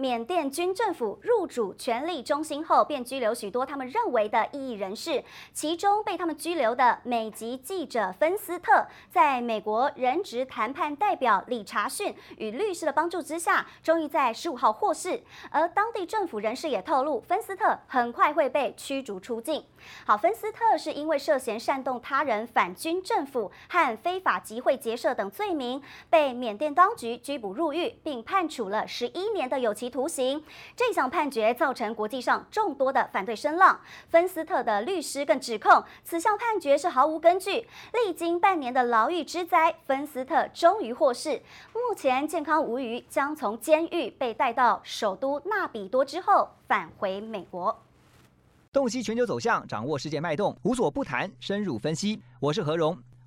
缅甸军政府入主权力中心后，便拘留许多他们认为的异议人士。其中被他们拘留的美籍记者芬斯特，在美国人质谈判代表理查逊与律师的帮助之下，终于在十五号获释。而当地政府人士也透露，芬斯特很快会被驱逐出境。好，芬斯特是因为涉嫌煽动他人反军政府和非法集会结社等罪名，被缅甸当局拘捕入狱，并判处了十一年的有期徒刑，这项判决造成国际上众多的反对声浪。芬斯特的律师更指控此项判决是毫无根据。历经半年的牢狱之灾，芬斯特终于获释，目前健康无虞，将从监狱被带到首都纳比多之后返回美国。洞悉全球走向，掌握世界脉动，无所不谈，深入分析。我是何荣。